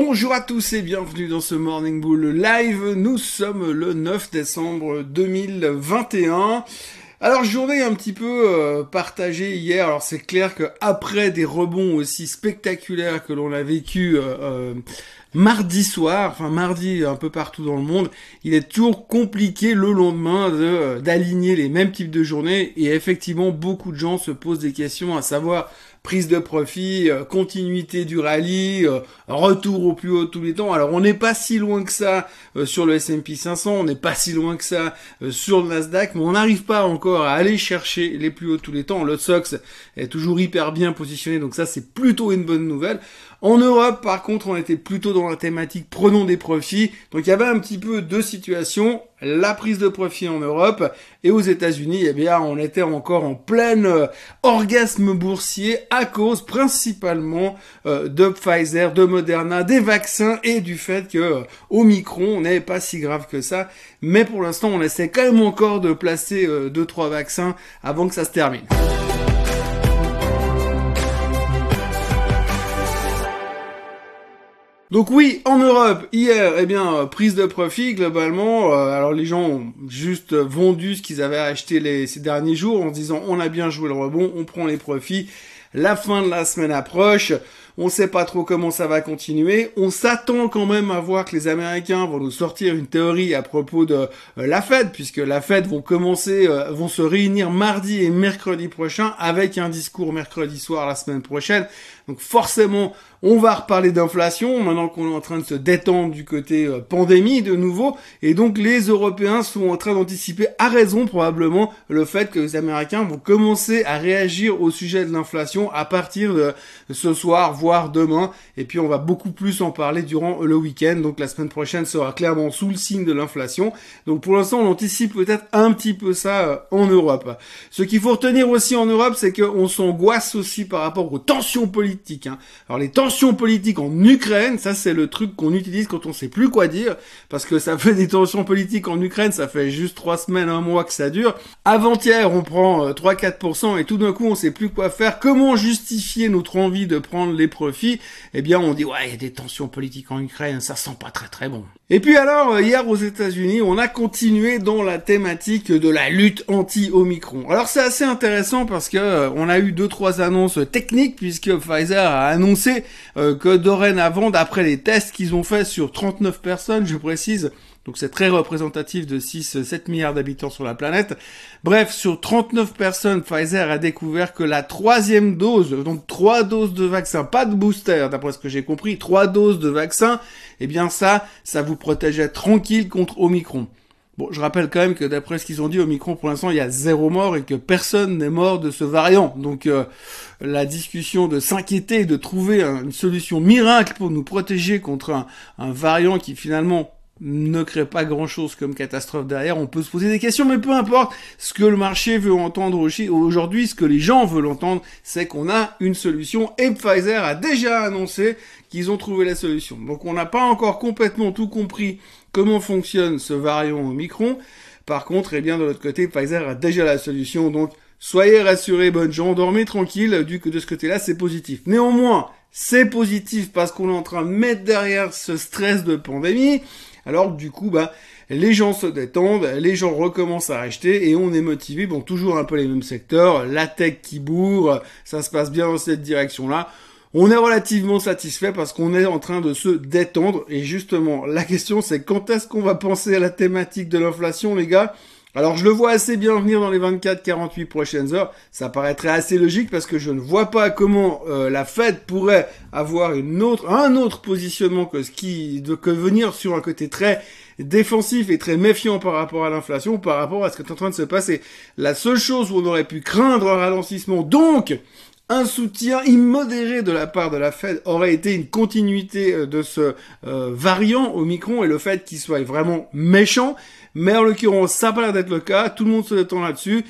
Bonjour à tous et bienvenue dans ce Morning Bull Live. Nous sommes le 9 décembre 2021. Alors journée un petit peu euh, partagée hier. Alors c'est clair que après des rebonds aussi spectaculaires que l'on a vécu euh, euh, mardi soir, enfin mardi un peu partout dans le monde, il est toujours compliqué le lendemain de d'aligner les mêmes types de journées et effectivement beaucoup de gens se posent des questions à savoir prise de profit, euh, continuité du rallye, euh, retour au plus haut tous les temps. Alors on n'est pas si loin que ça euh, sur le S&P 500, on n'est pas si loin que ça sur le Nasdaq, mais on n'arrive pas encore à aller chercher les plus hauts tous les temps. Le Sox est toujours hyper bien positionné, donc ça c'est plutôt une bonne nouvelle. En Europe, par contre, on était plutôt dans la thématique prenons des profits. Donc il y avait un petit peu deux situations. La prise de profit en Europe et aux États-Unis, eh bien, on était encore en plein euh, orgasme boursier à cause principalement euh, de Pfizer, de Moderna, des vaccins et du fait que euh, Omicron n'est pas si grave que ça. Mais pour l'instant, on essaie quand même encore de placer deux trois vaccins avant que ça se termine. Donc oui, en Europe, hier, eh bien, euh, prise de profit globalement. Euh, alors les gens ont juste vendu ce qu'ils avaient acheté les, ces derniers jours en se disant on a bien joué le rebond, on prend les profits. La fin de la semaine approche. On sait pas trop comment ça va continuer. On s'attend quand même à voir que les Américains vont nous sortir une théorie à propos de euh, la Fed, puisque la Fed vont commencer, vont se réunir mardi et mercredi prochain avec un discours mercredi soir la semaine prochaine. Donc forcément, on va reparler d'inflation maintenant qu'on est en train de se détendre du côté euh, pandémie de nouveau. Et donc les Européens sont en train d'anticiper à raison probablement le fait que les Américains vont commencer à réagir au sujet de l'inflation à partir de ce soir, voire demain. Et puis on va beaucoup plus en parler durant le week-end. Donc la semaine prochaine sera clairement sous le signe de l'inflation. Donc pour l'instant on anticipe peut-être un petit peu ça euh, en Europe. Ce qu'il faut retenir aussi en Europe, c'est qu'on s'angoisse aussi par rapport aux tensions politiques. Hein. Alors les tensions politiques en Ukraine, ça c'est le truc qu'on utilise quand on sait plus quoi dire, parce que ça fait des tensions politiques en Ukraine, ça fait juste trois semaines, un mois que ça dure. Avant-hier, on prend 3-4% euh, et tout d'un coup, on sait plus quoi faire. Comment justifier notre envie de prendre les profits? Eh bien, on dit ouais, il y a des tensions politiques en Ukraine, ça sent pas très très bon. Et puis alors, euh, hier aux États-Unis, on a continué dans la thématique de la lutte anti-Omicron. Alors c'est assez intéressant parce que euh, on a eu deux trois annonces techniques puisque Pfizer a annoncé euh, que dorénavant, d'après les tests qu'ils ont fait sur 39 personnes, je précise, donc c'est très représentatif de 6-7 milliards d'habitants sur la planète. Bref, sur 39 personnes, Pfizer a découvert que la troisième dose, donc trois doses de vaccin, pas de booster, d'après ce que j'ai compris, trois doses de vaccin, eh bien ça, ça vous protégeait tranquille contre Omicron. Bon, je rappelle quand même que d'après ce qu'ils ont dit, Omicron, pour l'instant, il y a zéro mort et que personne n'est mort de ce variant. Donc, euh, la discussion de s'inquiéter, de trouver une solution miracle pour nous protéger contre un, un variant qui finalement ne crée pas grand chose comme catastrophe derrière, on peut se poser des questions, mais peu importe, ce que le marché veut entendre aujourd'hui, ce que les gens veulent entendre, c'est qu'on a une solution, et Pfizer a déjà annoncé qu'ils ont trouvé la solution. Donc on n'a pas encore complètement tout compris comment fonctionne ce variant Omicron, par contre, eh bien de l'autre côté, Pfizer a déjà la solution, donc soyez rassurés, bonnes gens, dormez tranquille, du que de ce côté-là, c'est positif. Néanmoins, c'est positif parce qu'on est en train de mettre derrière ce stress de pandémie, alors du coup, bah, les gens se détendent, les gens recommencent à acheter et on est motivé. Bon, toujours un peu les mêmes secteurs, la tech qui bourre, ça se passe bien dans cette direction-là. On est relativement satisfait parce qu'on est en train de se détendre et justement, la question c'est quand est-ce qu'on va penser à la thématique de l'inflation, les gars? Alors je le vois assez bien venir dans les 24-48 prochaines heures. Ça paraîtrait assez logique parce que je ne vois pas comment euh, la Fed pourrait avoir une autre, un autre positionnement que ce qui, de, venir sur un côté très défensif et très méfiant par rapport à l'inflation, par rapport à ce qui est en train de se passer. La seule chose où on aurait pu craindre un ralentissement, donc un soutien immodéré de la part de la Fed aurait été une continuité euh, de ce euh, variant Omicron et le fait qu'il soit vraiment méchant. Mais en l'occurrence, ça n'a pas l'air d'être le cas. Tout le monde se détend là-dessus.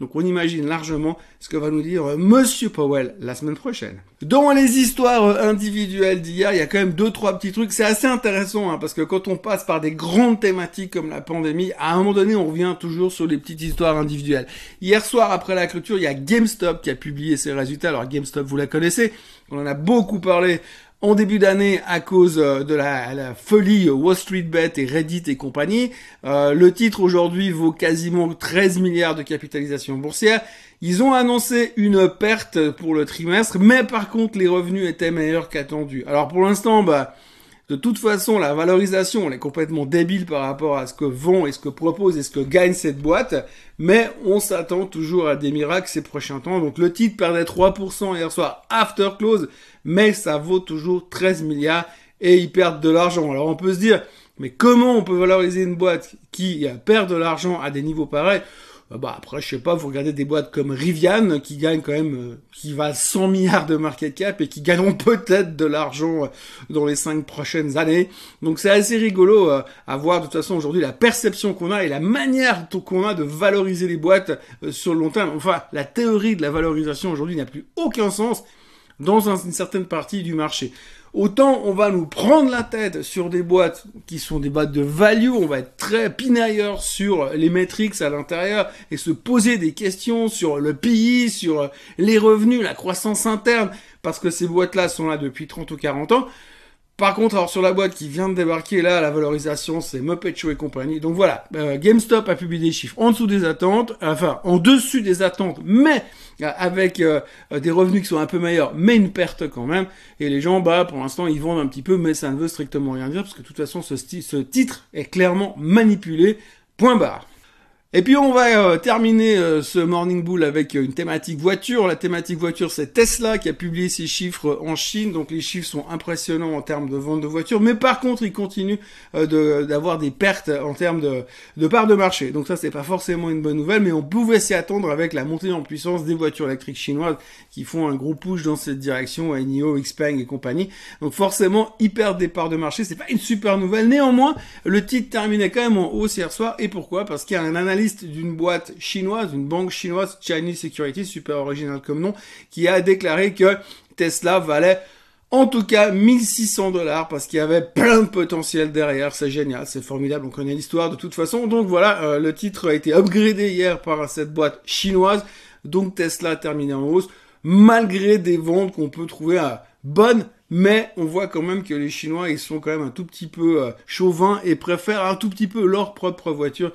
Donc on imagine largement ce que va nous dire euh, Monsieur Powell la semaine prochaine. Dans les histoires euh, individuelles d'hier, il y a quand même deux trois petits trucs. C'est assez intéressant hein, parce que quand on passe par des grandes thématiques comme la pandémie, à un moment donné, on revient toujours sur les petites histoires individuelles. Hier soir, après la clôture, il y a GameStop qui a publié ses résultats. Alors GameStop, vous la connaissez, on en a beaucoup parlé en début d'année à cause euh, de la, folie Wall Street Bet et Reddit et compagnie. Euh, le titre aujourd'hui vaut quasiment 13 milliards de capitalisation boursière. Ils ont annoncé une perte pour le trimestre, mais par contre les revenus étaient meilleurs qu'attendus. Alors pour l'instant, bah de toute façon, la valorisation, elle est complètement débile par rapport à ce que vend et ce que propose et ce que gagne cette boîte. Mais on s'attend toujours à des miracles ces prochains temps. Donc le titre perdait 3% hier soir after close, mais ça vaut toujours 13 milliards et ils perdent de l'argent. Alors on peut se dire, mais comment on peut valoriser une boîte qui perd de l'argent à des niveaux pareils? Bah après, je sais pas, vous regardez des boîtes comme Rivian qui gagnent quand même, euh, qui valent 100 milliards de market cap et qui gagneront peut-être de l'argent euh, dans les cinq prochaines années. Donc c'est assez rigolo à voir de toute façon aujourd'hui la perception qu'on a et la manière qu'on a de valoriser les boîtes sur le long terme. Enfin, la théorie de la valorisation aujourd'hui n'a plus aucun sens dans une certaine partie du marché. Autant on va nous prendre la tête sur des boîtes qui sont des boîtes de value, on va être très pinailleurs sur les metrics à l'intérieur et se poser des questions sur le pays, sur les revenus, la croissance interne, parce que ces boîtes-là sont là depuis 30 ou 40 ans. Par contre, alors sur la boîte qui vient de débarquer là, la valorisation c'est Muppet Show et compagnie. Donc voilà, euh, GameStop a publié des chiffres en dessous des attentes, enfin en dessus des attentes, mais euh, avec euh, des revenus qui sont un peu meilleurs, mais une perte quand même. Et les gens, bah pour l'instant ils vendent un petit peu, mais ça ne veut strictement rien dire parce que de toute façon ce, ce titre est clairement manipulé. Point barre. Et puis on va euh, terminer euh, ce Morning Bull avec une thématique voiture. La thématique voiture, c'est Tesla qui a publié ses chiffres en Chine. Donc les chiffres sont impressionnants en termes de vente de voitures. Mais par contre, ils continuent euh, d'avoir des pertes en termes de, de de marché. Donc ça, c'est pas forcément une bonne nouvelle, mais on pouvait s'y attendre avec la montée en puissance des voitures électriques chinoises qui font un gros push dans cette direction, NIO, Xpeng et compagnie. Donc forcément, ils perdent des parts de marché. C'est pas une super nouvelle. Néanmoins, le titre terminait quand même en hausse hier soir. Et pourquoi? Parce qu'il y a un analyse d'une boîte chinoise, une banque chinoise, Chinese Security, super original comme nom, qui a déclaré que Tesla valait en tout cas 1600 dollars parce qu'il y avait plein de potentiel derrière, c'est génial, c'est formidable, on connaît l'histoire de toute façon. Donc voilà, euh, le titre a été upgradé hier par cette boîte chinoise, donc Tesla a terminé en hausse, malgré des ventes qu'on peut trouver à bonnes. Mais on voit quand même que les Chinois, ils sont quand même un tout petit peu euh, chauvins et préfèrent un tout petit peu leur propre voiture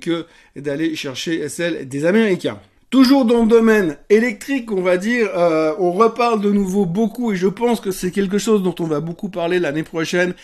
que d'aller chercher celle des Américains. Toujours dans le domaine électrique, on va dire, euh, on reparle de nouveau beaucoup et je pense que c'est quelque chose dont on va beaucoup parler l'année prochaine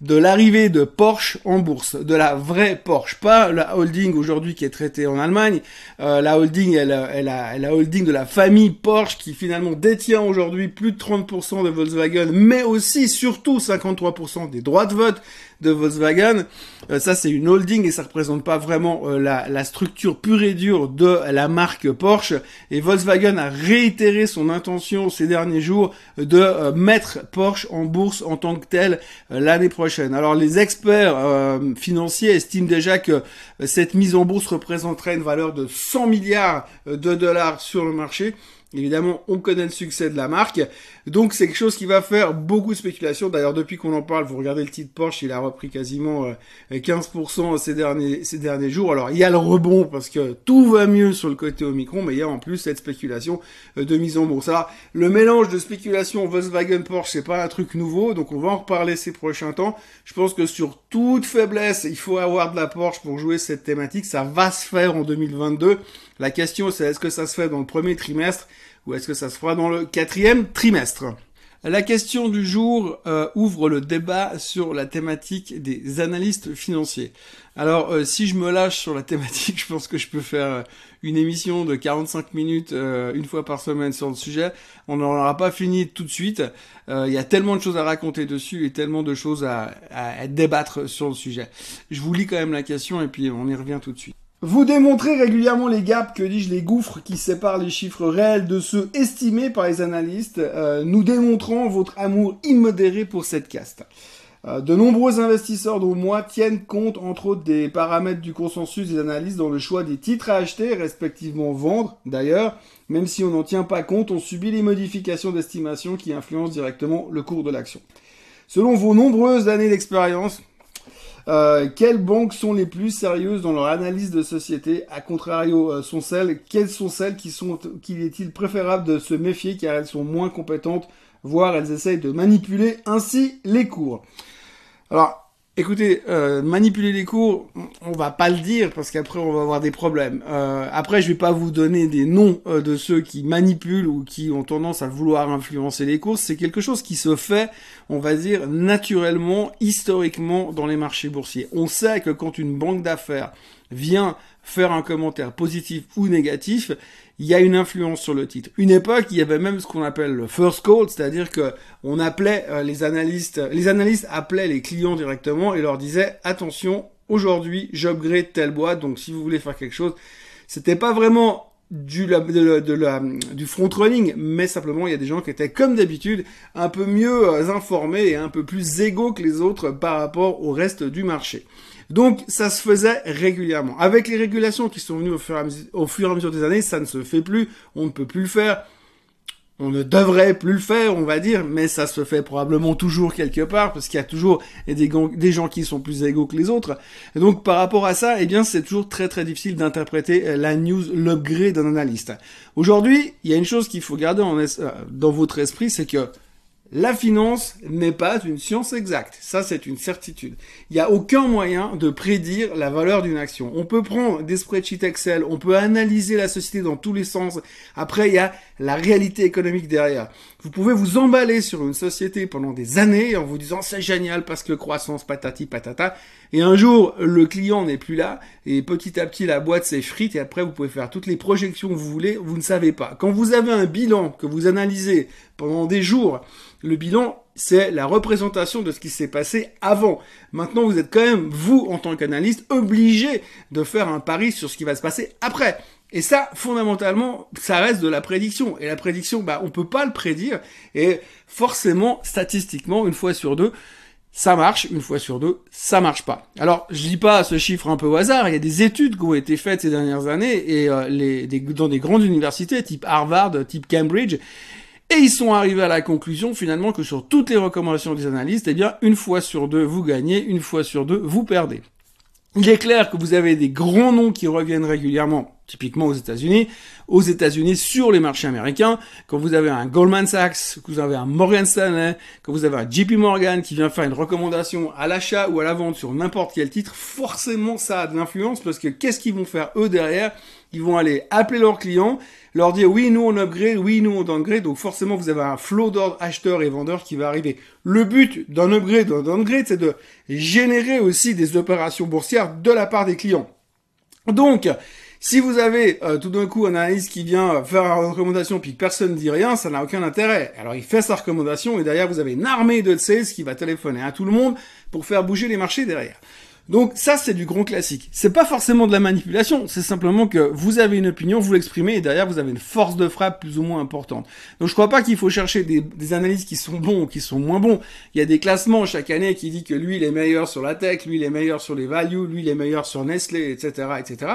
de l'arrivée de Porsche en bourse, de la vraie Porsche, pas la holding aujourd'hui qui est traitée en Allemagne. Euh, la holding, elle, elle, a, la holding de la famille Porsche qui finalement détient aujourd'hui plus de 30% de Volkswagen, mais aussi surtout 53% des droits de vote de Volkswagen. Euh, ça, c'est une holding et ça représente pas vraiment euh, la, structure pure et dure de la marque Porsche. Et Volkswagen a réitéré son intention ces derniers jours de euh, mettre Porsche en bourse en tant que tel l'année prochaine. Alors, les experts financiers estiment déjà que cette mise en bourse représenterait une valeur de 100 milliards de dollars sur le marché. Évidemment, on connaît le succès de la marque, donc c'est quelque chose qui va faire beaucoup de spéculation. D'ailleurs, depuis qu'on en parle, vous regardez le titre Porsche, il a repris quasiment 15% euh, ces derniers ces derniers jours. Alors, il y a le rebond parce que tout va mieux sur le côté Omicron, mais il y a en plus cette spéculation euh, de mise en bourse. Le mélange de spéculation Volkswagen Porsche, c'est pas un truc nouveau, donc on va en reparler ces prochains temps. Je pense que sur toute faiblesse, il faut avoir de la Porsche pour jouer cette thématique. Ça va se faire en 2022. La question, c'est est-ce que ça se fait dans le premier trimestre? Ou est-ce que ça se fera dans le quatrième trimestre? La question du jour euh, ouvre le débat sur la thématique des analystes financiers. Alors, euh, si je me lâche sur la thématique, je pense que je peux faire euh, une émission de 45 minutes une fois par semaine sur le sujet. On n'en aura pas fini tout de suite. Il y a tellement de choses à raconter dessus et tellement de choses à, à débattre sur le sujet. Je vous lis quand même la question et puis on y revient tout de suite. Vous démontrez régulièrement les gaps, que dis-je, les gouffres qui séparent les chiffres réels de ceux estimés par les analystes, euh, nous démontrons votre amour immodéré pour cette caste. Euh, de nombreux investisseurs, dont moi, tiennent compte, entre autres, des paramètres du consensus des analystes dans le choix des titres à acheter, respectivement vendre. D'ailleurs, même si on n'en tient pas compte, on subit les modifications d'estimation qui influencent directement le cours de l'action. Selon vos nombreuses années d'expérience, euh, quelles banques sont les plus sérieuses dans leur analyse de société? A contrario, euh, sont celles, quelles sont celles qui sont, qu'il est-il préférable de se méfier car elles sont moins compétentes voire elles essayent de manipuler ainsi les cours? Alors, Écoutez, euh, manipuler les cours, on va pas le dire parce qu'après on va avoir des problèmes. Euh, après, je vais pas vous donner des noms euh, de ceux qui manipulent ou qui ont tendance à vouloir influencer les cours. C'est quelque chose qui se fait, on va dire, naturellement, historiquement dans les marchés boursiers. On sait que quand une banque d'affaires vient faire un commentaire positif ou négatif, il y a une influence sur le titre. Une époque, il y avait même ce qu'on appelle le first call, c'est-à-dire que on appelait euh, les analystes, les analystes appelaient les clients directement et leur disaient attention, aujourd'hui, j'upgrade telle boîte, donc si vous voulez faire quelque chose, c'était pas vraiment du, front running, mais simplement il y a des gens qui étaient comme d'habitude un peu mieux euh, informés et un peu plus égaux que les autres par rapport au reste du marché. Donc ça se faisait régulièrement. Avec les régulations qui sont venues au fur, et à mesure, des années, ça ne se fait plus, on ne peut plus le faire. On ne devrait plus le faire, on va dire, mais ça se fait probablement toujours quelque part, parce qu'il y a toujours des, gens qui sont plus égaux que les autres. Et donc par rapport à ça, eh bien c'est toujours très très difficile d'interpréter la news, l'upgrade d'un analyste. Aujourd'hui, il y a une chose qu'il faut garder en dans votre esprit, c'est que la finance n'est pas une science exacte. Ça, c'est une certitude. Il n'y a aucun moyen de prédire la valeur d'une action. On peut prendre des spreadsheets Excel, on peut analyser la société dans tous les sens. Après, il y a la réalité économique derrière. Vous pouvez vous emballer sur une société pendant des années en vous disant c'est génial parce que croissance patati patata. Et un jour, le client n'est plus là et petit à petit, la boîte s'effrite et après, vous pouvez faire toutes les projections que vous voulez. Vous ne savez pas. Quand vous avez un bilan que vous analysez pendant des jours, le bilan, c'est la représentation de ce qui s'est passé avant. Maintenant, vous êtes quand même, vous, en tant qu'analyste, obligé de faire un pari sur ce qui va se passer après. Et ça, fondamentalement, ça reste de la prédiction. Et la prédiction, bah, on peut pas le prédire. Et forcément, statistiquement, une fois sur deux, ça marche, une fois sur deux, ça marche pas. Alors, je dis pas ce chiffre un peu au hasard, il y a des études qui ont été faites ces dernières années et euh, les, dans des grandes universités type Harvard, type Cambridge, et ils sont arrivés à la conclusion finalement que sur toutes les recommandations des analystes, eh bien, une fois sur deux, vous gagnez, une fois sur deux, vous perdez. Il est clair que vous avez des grands noms qui reviennent régulièrement typiquement aux États-Unis, aux États-Unis sur les marchés américains, quand vous avez un Goldman Sachs, que vous avez un Morgan Stanley, quand vous avez un JP Morgan qui vient faire une recommandation à l'achat ou à la vente sur n'importe quel titre, forcément ça a de l'influence parce que qu'est-ce qu'ils vont faire eux derrière? Ils vont aller appeler leurs clients, leur dire oui nous on upgrade, oui nous on downgrade, donc forcément vous avez un flot d'ordre acheteurs et vendeurs qui va arriver. Le but d'un upgrade, d'un downgrade, c'est de générer aussi des opérations boursières de la part des clients. Donc, si vous avez euh, tout d'un coup un analyste qui vient faire une recommandation puis personne ne dit rien, ça n'a aucun intérêt. Alors il fait sa recommandation et derrière vous avez une armée de sales qui va téléphoner à tout le monde pour faire bouger les marchés derrière. Donc ça c'est du grand classique. C'est pas forcément de la manipulation, c'est simplement que vous avez une opinion, vous l'exprimez et derrière vous avez une force de frappe plus ou moins importante. Donc je crois pas qu'il faut chercher des, analyses qui sont bons ou qui sont moins bons. Il y a des classements chaque année qui dit que lui il est meilleur sur la tech, lui il est meilleur sur les values, lui il est meilleur sur Nestlé, etc., etc.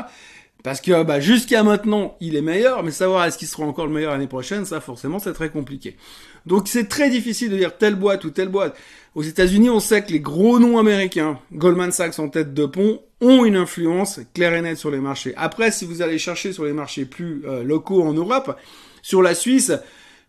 Parce que bah, jusqu'à maintenant, il est meilleur, mais savoir est-ce qu'il sera encore le meilleur l'année prochaine, ça forcément c'est très compliqué. Donc c'est très difficile de dire telle boîte ou telle boîte. Aux États-Unis, on sait que les gros noms américains, Goldman Sachs en tête de pont, ont une influence claire et nette sur les marchés. Après, si vous allez chercher sur les marchés plus euh, locaux en Europe, sur la Suisse,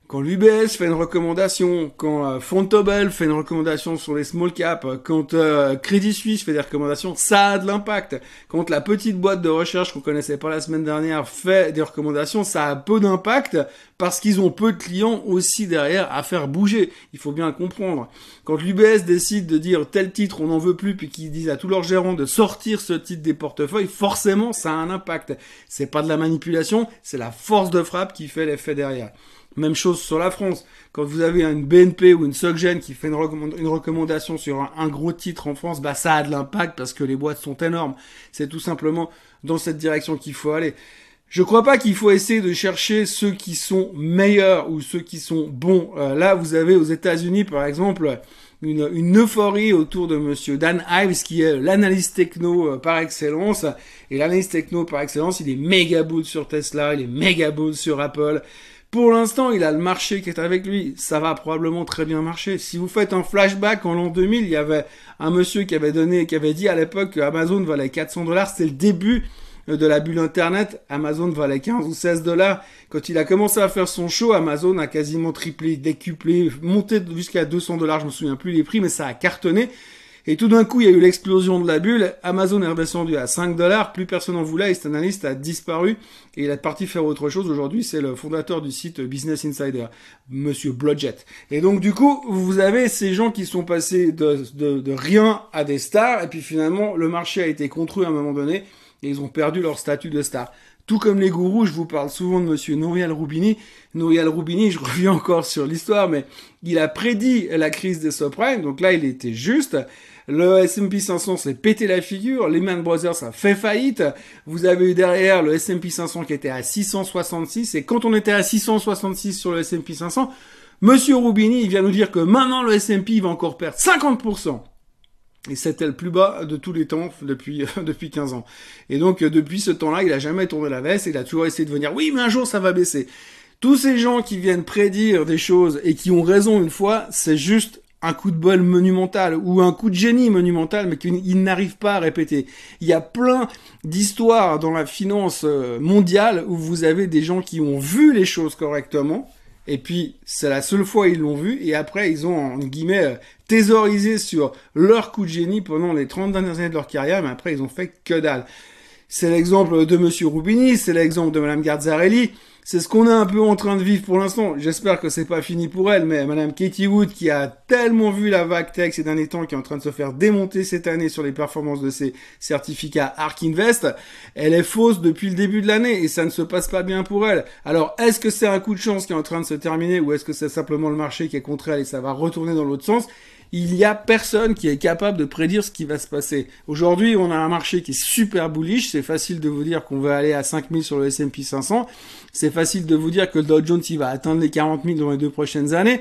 quand l'UBS fait une recommandation, quand euh, Fontobel fait une recommandation sur les small caps, quand euh, Credit Suisse fait des recommandations, ça a de l'impact. Quand la petite boîte de recherche qu'on connaissait pas la semaine dernière fait des recommandations, ça a peu d'impact parce qu'ils ont peu de clients aussi derrière à faire bouger. Il faut bien comprendre. Quand l'UBS décide de dire tel titre on n'en veut plus puis qu'ils disent à tous leurs gérants de sortir ce titre des portefeuilles, forcément ça a un impact. C'est pas de la manipulation, c'est la force de frappe qui fait l'effet derrière. Même chose sur la France. Quand vous avez une BNP ou une SocGen qui fait une, recommandation sur un, gros titre en France, bah ça a de l'impact parce que les boîtes sont énormes. C'est tout simplement dans cette direction qu'il faut aller. Je crois pas qu'il faut essayer de chercher ceux qui sont meilleurs ou ceux qui sont bons. Euh, là, vous avez aux États-Unis, par exemple, une, euphorie autour de Monsieur Dan Ives, qui est l'analyste techno euh, par excellence. Et l'analyste techno par excellence, il est méga bull sur Tesla, il est méga bull sur Apple. Pour l'instant, il a le marché qui est avec lui. Ça va probablement très bien marcher. Si vous faites un flashback en l'an 2000, il y avait un monsieur qui avait donné, qui avait dit à l'époque que Amazon valait 400 dollars. C'était le début de la bulle Internet, Amazon valait 15 ou 16 dollars. Quand il a commencé à faire son show, Amazon a quasiment triplé, décuplé, monté jusqu'à 200 dollars, je me souviens plus les prix, mais ça a cartonné. Et tout d'un coup, il y a eu l'explosion de la bulle. Amazon est redescendu à 5 dollars. Plus personne en voulait. Et cet analyste a disparu. Et il est parti faire autre chose. Aujourd'hui, c'est le fondateur du site Business Insider, Monsieur Blodgett. Et donc, du coup, vous avez ces gens qui sont passés de rien à des stars. Et puis finalement, le marché a été contre à un moment donné. Et ils ont perdu leur statut de star. Tout comme les gourous, je vous parle souvent de monsieur Nouriel Roubini. Nouriel Roubini, je reviens encore sur l'histoire, mais il a prédit la crise des subprimes, donc là il était juste. Le S&P 500 s'est pété la figure, Lehman Brothers a fait faillite. Vous avez eu derrière le S&P 500 qui était à 666 et quand on était à 666 sur le S&P 500, Monsieur Roubini, il vient nous dire que maintenant le S&P va encore perdre 50%. Et c'était le plus bas de tous les temps depuis depuis 15 ans. Et donc depuis ce temps-là, il a jamais tourné la veste, il a toujours essayé de venir oui, mais un jour ça va baisser. Tous ces gens qui viennent prédire des choses et qui ont raison une fois, c'est juste un coup de bol monumental ou un coup de génie monumental, mais qu'il n'arrive pas à répéter. Il y a plein d'histoires dans la finance euh, mondiale où vous avez des gens qui ont vu les choses correctement, et puis c'est la seule fois ils l'ont vu, et après ils ont, en guillemets, euh, thésaurisé sur leur coup de génie pendant les 30 dernières années de leur carrière, mais après ils ont fait que dalle. C'est l'exemple de Monsieur Rubini, c'est l'exemple de Madame Garzarelli, c'est ce qu'on est un peu en train de vivre pour l'instant. J'espère que c'est pas fini pour elle, mais Madame Katie Wood, qui a tellement vu la vague tech ces derniers temps, qui est en train de se faire démonter cette année sur les performances de ses certificats ARK Invest, elle est fausse depuis le début de l'année et ça ne se passe pas bien pour elle. Alors, est-ce que c'est un coup de chance qui est en train de se terminer ou est-ce que c'est simplement le marché qui est contre elle et ça va retourner dans l'autre sens? il y a personne qui est capable de prédire ce qui va se passer. Aujourd'hui, on a un marché qui est super bullish. C'est facile de vous dire qu'on va aller à 5000 sur le S&P 500. C'est facile de vous dire que le Dow Jones, il va atteindre les 40 000 dans les deux prochaines années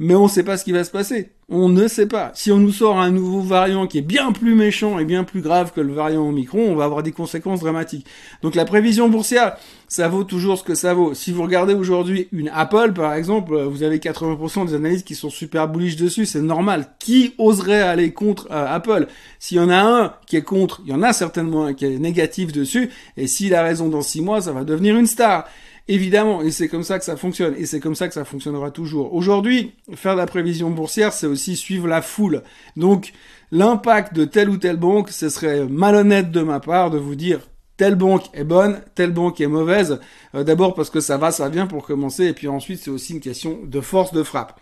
mais on ne sait pas ce qui va se passer. On ne sait pas. Si on nous sort un nouveau variant qui est bien plus méchant et bien plus grave que le variant Omicron, on va avoir des conséquences dramatiques. Donc la prévision boursière, ça vaut toujours ce que ça vaut. Si vous regardez aujourd'hui une Apple, par exemple, vous avez 80% des analystes qui sont super bullish dessus, c'est normal. Qui oserait aller contre euh, Apple? S'il y en a un qui est contre, il y en a certainement un qui est négatif dessus, et s'il a raison dans six mois, ça va devenir une star. Évidemment, et c'est comme ça que ça fonctionne, et c'est comme ça que ça fonctionnera toujours. Aujourd'hui, faire de la prévision boursière, c'est aussi suivre la foule. Donc, l'impact de telle ou telle banque, ce serait malhonnête de ma part de vous dire telle banque est bonne, telle banque est mauvaise. Euh, d'abord parce que ça va, ça vient pour commencer, et puis ensuite c'est aussi une question de force de frappe.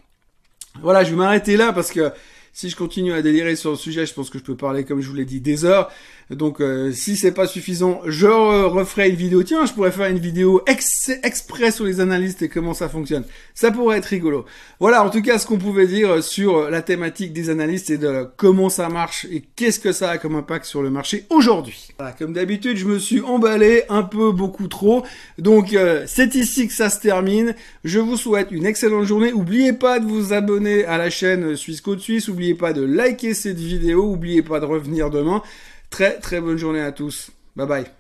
Voilà, je vais m'arrêter là parce que si je continue à délirer sur le sujet, je pense que je peux parler, comme je vous l'ai dit, des heures. Donc, euh, si c'est pas suffisant, je referai une vidéo. Tiens, je pourrais faire une vidéo ex exprès sur les analystes et comment ça fonctionne. Ça pourrait être rigolo. Voilà, en tout cas, ce qu'on pouvait dire sur la thématique des analystes et de comment ça marche et qu'est-ce que ça a comme impact sur le marché aujourd'hui. Voilà, comme d'habitude, je me suis emballé un peu beaucoup trop. Donc, euh, c'est ici que ça se termine. Je vous souhaite une excellente journée. N'oubliez pas de vous abonner à la chaîne Suisse Côte Suisse. N'oubliez pas de liker cette vidéo. N'oubliez pas de revenir demain. Très très bonne journée à tous. Bye bye.